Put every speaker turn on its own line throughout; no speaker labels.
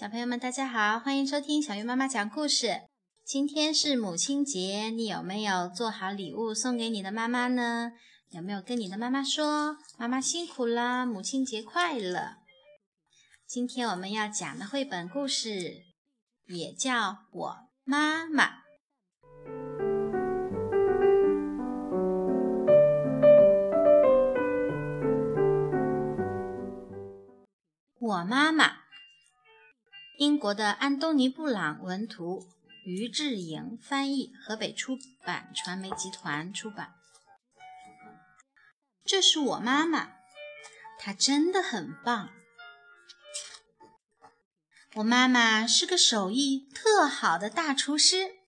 小朋友们，大家好，欢迎收听小鱼妈妈讲故事。今天是母亲节，你有没有做好礼物送给你的妈妈呢？有没有跟你的妈妈说“妈妈辛苦了，母亲节快乐”？今天我们要讲的绘本故事也叫《我妈妈》。我妈妈。英国的安东尼·布朗文图，于志颖翻译，河北出版传媒集团出版。这是我妈妈，她真的很棒。我妈妈是个手艺特好的大厨师，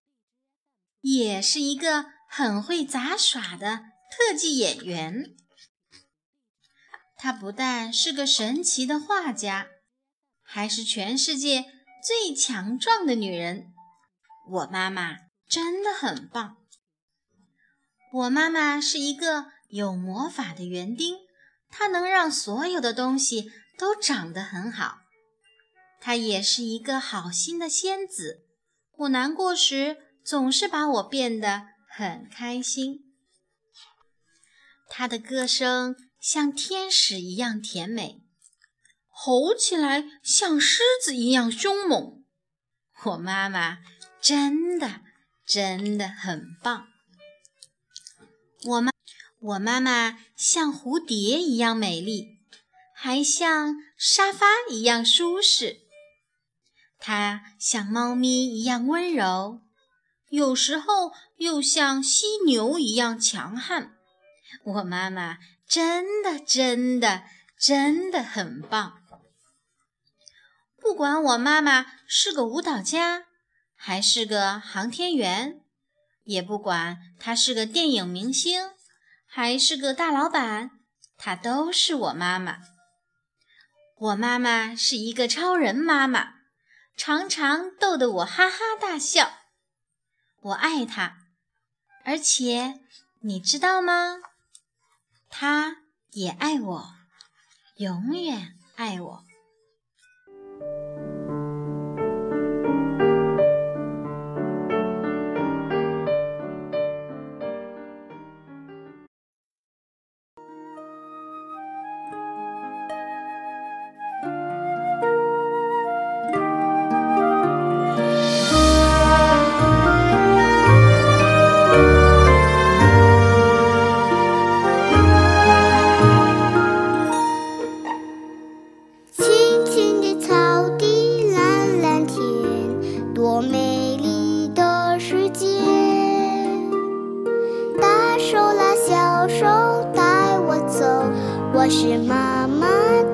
也是一个很会杂耍的特技演员。她不但是个神奇的画家。还是全世界最强壮的女人，我妈妈真的很棒。我妈妈是一个有魔法的园丁，她能让所有的东西都长得很好。她也是一个好心的仙子，我难过时总是把我变得很开心。她的歌声像天使一样甜美。吼起来像狮子一样凶猛，我妈妈真的真的很棒。我妈我妈妈像蝴蝶一样美丽，还像沙发一样舒适。她像猫咪一样温柔，有时候又像犀牛一样强悍。我妈妈真的真的真的很棒。不管我妈妈是个舞蹈家，还是个航天员，也不管她是个电影明星，还是个大老板，她都是我妈妈。我妈妈是一个超人妈妈，常常逗得我哈哈大笑。我爱她，而且你知道吗？她也爱我，永远爱我。
手带我走。我是妈妈。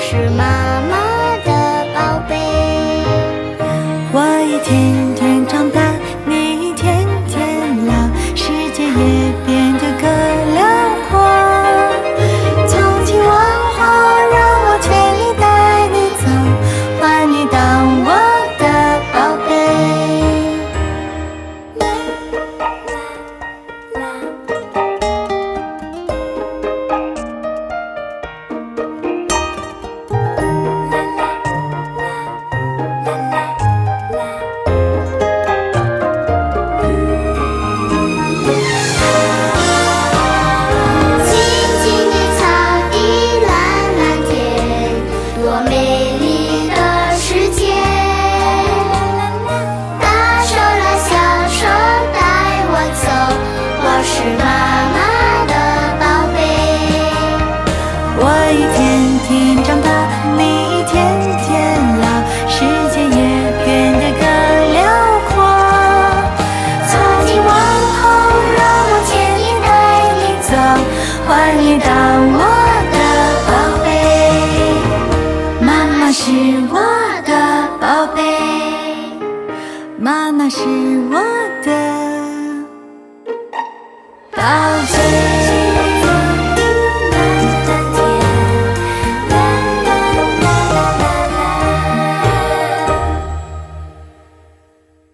是妈妈的宝贝，
我一天到最